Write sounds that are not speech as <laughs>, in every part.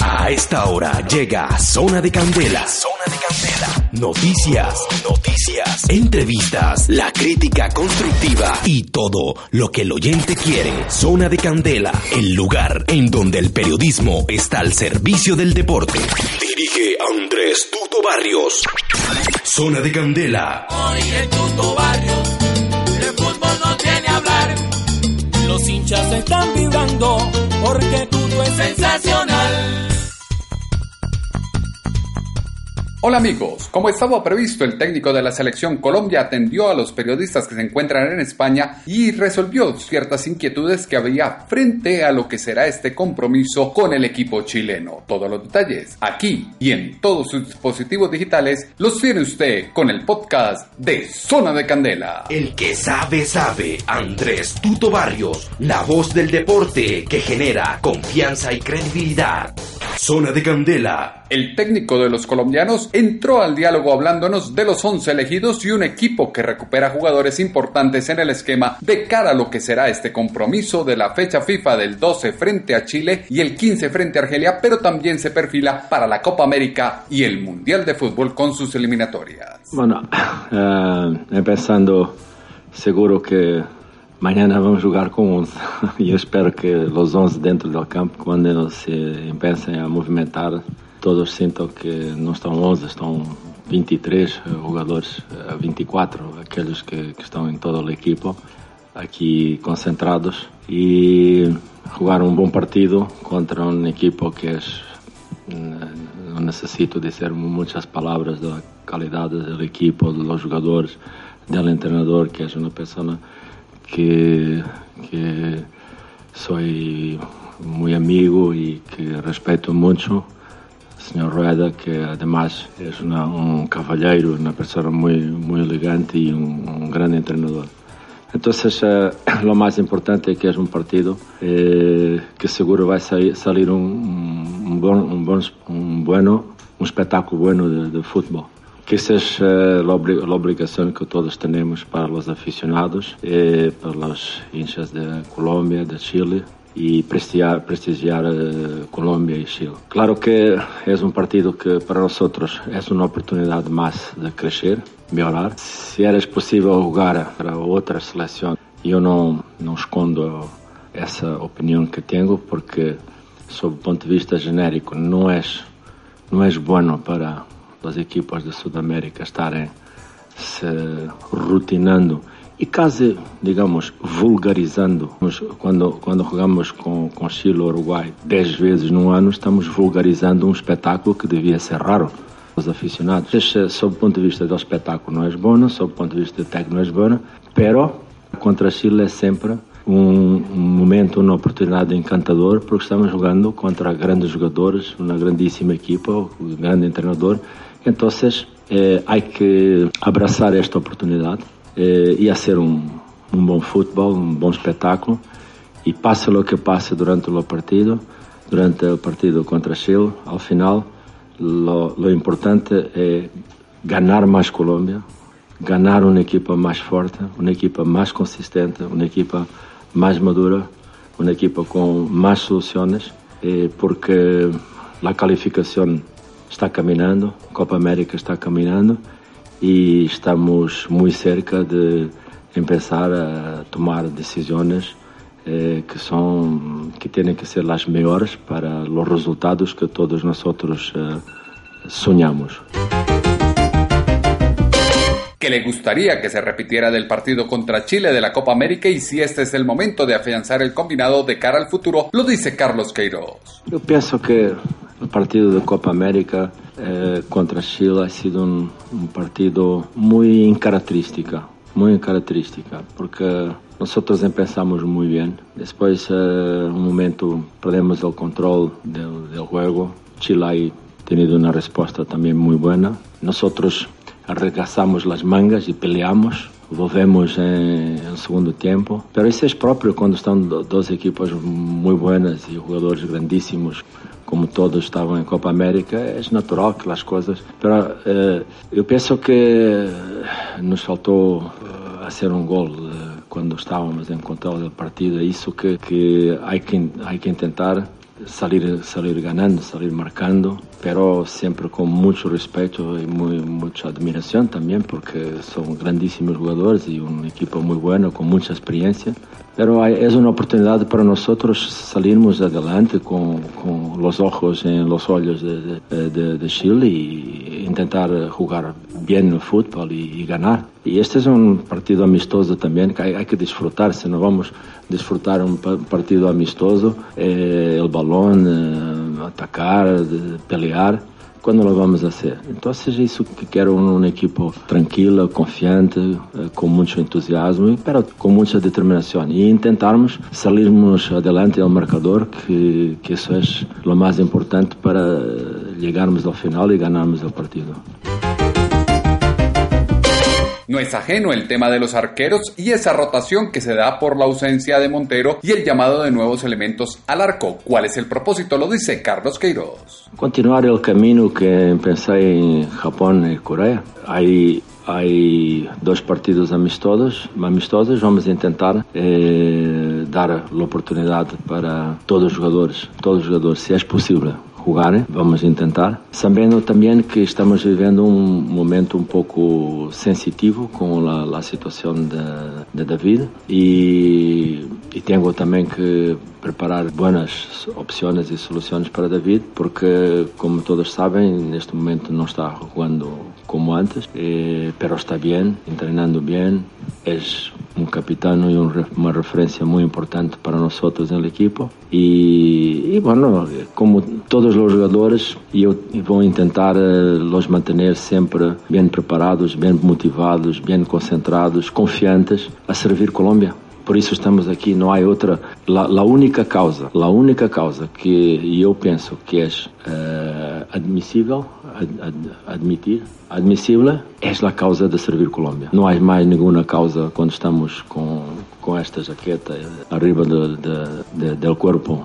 A esta hora llega Zona de Candela. Zona de Candela. Noticias, noticias, entrevistas, la crítica constructiva y todo lo que el oyente quiere. Zona de Candela, el lugar en donde el periodismo está al servicio del deporte. Dirige Andrés Tuto Barrios. Zona de Candela. Oye, Tuto Barrios, de fútbol no tiene hablar. Los hinchas están vibrando porque Tuto es sensacional. Hola amigos, como estaba previsto, el técnico de la selección Colombia atendió a los periodistas que se encuentran en España y resolvió ciertas inquietudes que había frente a lo que será este compromiso con el equipo chileno. Todos los detalles aquí y en todos sus dispositivos digitales los tiene usted con el podcast de Zona de Candela. El que sabe, sabe. Andrés Tuto Barrios, la voz del deporte que genera confianza y credibilidad. Zona de Candela. El técnico de los colombianos entró al diálogo hablándonos de los 11 elegidos y un equipo que recupera jugadores importantes en el esquema de cara a lo que será este compromiso de la fecha FIFA del 12 frente a Chile y el 15 frente a Argelia, pero también se perfila para la Copa América y el Mundial de Fútbol con sus eliminatorias. Bueno, eh, empezando, seguro que mañana vamos a jugar con 11. <laughs> Yo espero que los 11 dentro del campo, cuando se empiecen a movimentar, todos sintam que não estão 11, estão 23 jogadores, 24, aqueles que, que estão em toda a equipa aqui concentrados. E jogar um bom partido contra uma equipa que é não necessito dizer muitas palavras da qualidade da equipa, dos jogadores, do treinador, que é uma pessoa que, que sou muito amigo e que respeito muito señor Rueda, que además es una, un caballero, una persona muy, muy elegante y un, un gran entrenador. Entonces, eh, <clears throat> más importante es que es un partido eh, que seguro va a salir, un, bon, un, bon, un, bueno, un bueno de, de. Que esa es la, obli la, obligación que todos tenemos para los aficionados, eh, para los hinchas de Colombia, de Chile, y prestigiar, prestigiar uh, Colombia Chile. Claro que es un partido que para nosotros es una oportunidad más de crecer, mejorar. Si eres posible jugar para otra selección, yo no, no escondo esa opinión que tengo porque, sobre el punto de vista genérico, no es, no es bueno para los equipos de Sudamérica estarem se rutinando e quase, digamos, vulgarizando. Quando, quando jogamos com, com Chile ou Uruguai dez vezes no ano, estamos vulgarizando um espetáculo que devia ser raro os aficionados. Esse, sob o ponto de vista do espetáculo, não é bom, sob o ponto de vista técnico, não é bom, pero contra Chile é sempre um momento, uma oportunidade encantadora, porque estamos jogando contra grandes jogadores, uma grandíssima equipa, um grande treinador. Então, eh, há que abraçar esta oportunidade eh, ia ser um, um bom futebol, um bom espetáculo. E passe o que passe durante o partido, durante o partido contra Chile, ao final, lo importante é ganhar mais Colômbia, ganhar uma equipa mais forte, uma equipa mais consistente, uma equipa mais madura, uma equipa com mais soluções, eh, porque a qualificação está caminhando, a Copa América está caminhando e estamos muito cerca de começar a tomar decisões eh, que são que têm que ser as melhores para os resultados que todos nós eh, sonhamos. que le gustaría que se repitiera del partido contra Chile de la Copa América y si este es el momento de afianzar el combinado de cara al futuro, lo dice Carlos Queiroz. Yo pienso que el partido de Copa América eh, contra Chile ha sido un, un partido muy característica, muy característica, porque nosotros empezamos muy bien. Después, eh, un momento, perdemos el control del, del juego. Chile ha tenido una respuesta también muy buena. Nosotros arregaçamos as mangas e peleamos. Volvemos em, em segundo tempo. Pero isso é próprio quando estão duas equipas muito buenas e jogadores grandíssimos, como todos estavam em Copa América. É natural que as coisas. Pero eh, eu penso que nos faltou uh, fazer um gol uh, quando estávamos em controle do partido. É isso que, que há que, há que tentar salir, salir ganando, salir marcando, pero siempre con mucho respeto y mucha admiración también porque son grandísimos jugadores y un equipo muy bueno, con mucha experiencia. Pero es una oportunidad para nosotros salirmos adelante con, con los ojos en los ojos de, de, Chile intentar jugar bien el fútbol y, y, ganar. Este es un partido amistoso también que hay que disfrutar, si no vamos a disfrutar un partido amistoso, el balón, eh, atacar, pelear quando lo vamos a hacer. Então, seja isso que quero um equipo tranquila, confiante, eh, com muito entusiasmo, pero com muita determinação e tentarmos salirmos adelante ao marcador, que, que isso é o mais importante para chegarmos ao final e ganharmos o partido. No es ajeno el tema de los arqueros y esa rotación que se da por la ausencia de Montero y el llamado de nuevos elementos al arco. ¿Cuál es el propósito? Lo dice Carlos Queiroz. Continuar el camino que empecé en Japón y Corea. Hay hay dos partidos amistosos, amistosos vamos a intentar eh, dar la oportunidad para todos los jugadores, todos los jugadores, si es posible, jogar, vamos tentar, sabendo também que estamos vivendo um momento um pouco sensitivo com a, a situação de, de David e, e tenho também que preparar boas opções e soluções para David, porque, como todos sabem, neste momento não está jogando como antes, eh, pero está bem, treinando bem, é um capitão e uma referência muito importante para nós no equipo. E, e, bueno, como todos os jogadores, eu vou tentar uh, os manter sempre bem preparados, bem motivados, bem concentrados, confiantes a servir Colômbia. Por isso estamos aqui, não há outra. A única causa, a única causa que eu penso que é uh, admissível, ad, ad, admitir, admissível, é a causa de servir Colômbia. Não há mais nenhuma causa quando estamos com com esta jaqueta arriba de, de, de, corpo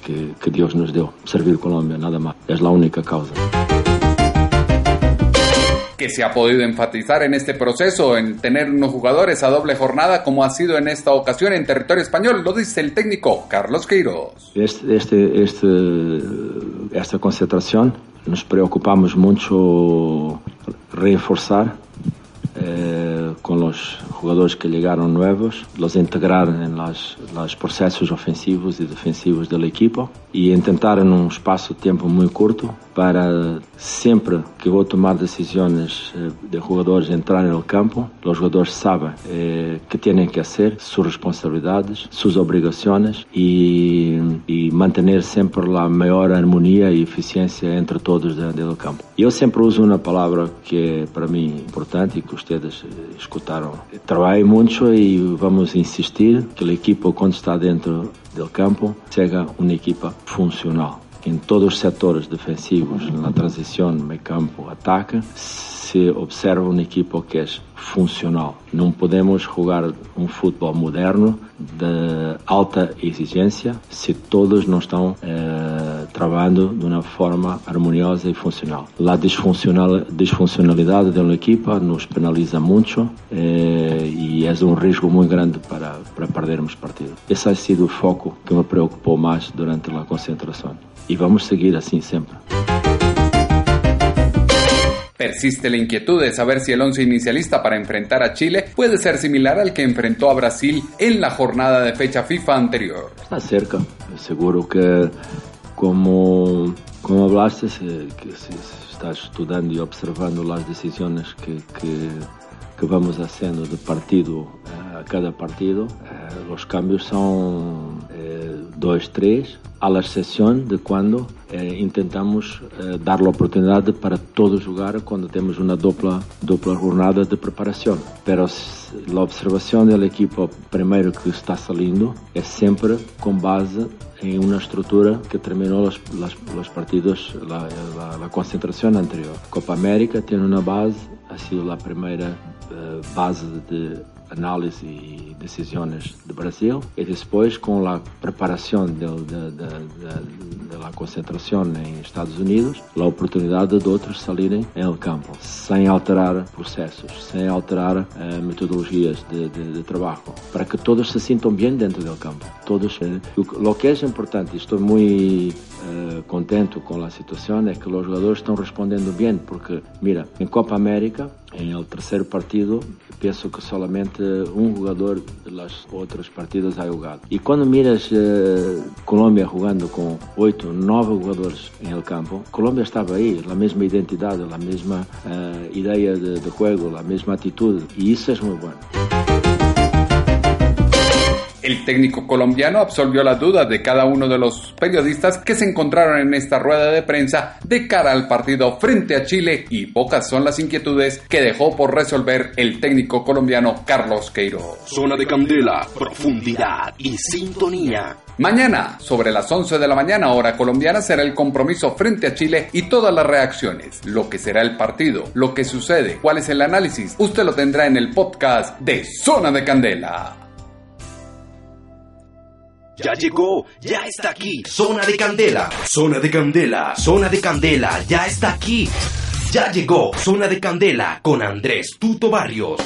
que, que Deus nos deu. Servir Colômbia, nada mais. É a única causa. Que se ha podido enfatizar en este proceso, en tener unos jugadores a doble jornada, como ha sido en esta ocasión en territorio español, lo dice el técnico Carlos Queiroz. Este, este, este, esta concentración nos preocupamos mucho reforzar eh, con los jugadores que llegaron nuevos, los integrar en los, los, procesos ofensivos y defensivos del equipo y intentar en un espacio de tiempo muy corto para siempre que voy a tomar decisiones eh, de jugadores entrar en el campo, los jugadores saben eh, qué tienen que hacer, sus responsabilidades, sus obligaciones y, y, mantener siempre la mayor armonía y eficiencia entre todos dentro del campo. Yo siempre uso una palabra que para mí es importante y que ustedes eh, escutaram. Trabalhe muito e vamos insistir que a equipa, quando está dentro do campo, seja uma equipa funcional. Em todos os setores defensivos, na transição, meio campo, ataque, se observa uma equipa que é funcional. Não podemos jogar um futebol moderno de alta exigência se todos não estão eh, trabalhando de uma forma harmoniosa e funcional. A disfuncional, disfuncionalidade da equipa nos penaliza muito eh, e é um risco muito grande para, para perdermos partido. Esse ha sido o foco que me preocupou mais durante a concentração. E vamos seguir assim sempre. Persiste la inquietud de saber si el once inicialista para enfrentar a Chile puede ser similar al que enfrentó a Brasil en la jornada de fecha FIFA anterior. Está cerca, seguro que como, como hablaste, se, que se estás estudando e observando as decisões que, que, que vamos fazendo de partido eh, a cada partido, eh, os cambios são 2, 3, à la exceção de quando eh, tentamos eh, dar a oportunidade para todos jogar quando temos uma dupla, dupla jornada de preparação. Mas a observação da equipa, primeiro que está saindo, é sempre com base em uma estrutura que terminou os, os, partidos, a concentração anterior. Copa América tem uma base, ha sido a primeira eh, base de análise e decisões do Brasil e depois com a preparação da concentración en Estados Unidos, la oportunidad de otros salirem en el campo, sin alterar procesos, sin alterar eh, metodologías de, de, de, trabajo, para que todos se sientam bien dentro del campo. Todos, eh, lo que es importante, estoy muy eh, contento con la situación, es que los jugadores están respondiendo bien, porque mira, en Copa América, en el tercer partido, pienso que solamente un jugador de los otros partidos ha jugado. Y cuando miras eh, Colombia jugando con ocho, nueve jugadores en el campo, Colombia estaba ahí, la misma identidad, la misma eh, idea de, de juego, la misma actitud, y eso es muy bueno. El técnico colombiano absolvió la duda de cada uno de los periodistas que se encontraron en esta rueda de prensa de cara al partido frente a Chile y pocas son las inquietudes que dejó por resolver el técnico colombiano Carlos Queiroz. Zona de candela, profundidad y sintonía. Mañana, sobre las 11 de la mañana hora colombiana, será el compromiso frente a Chile y todas las reacciones, lo que será el partido, lo que sucede, cuál es el análisis, usted lo tendrá en el podcast de Zona de Candela. Ya llegó, ya está aquí. Zona de Candela, zona de Candela, zona de Candela, ya está aquí. Ya llegó Zona de Candela con Andrés Tuto Barrios.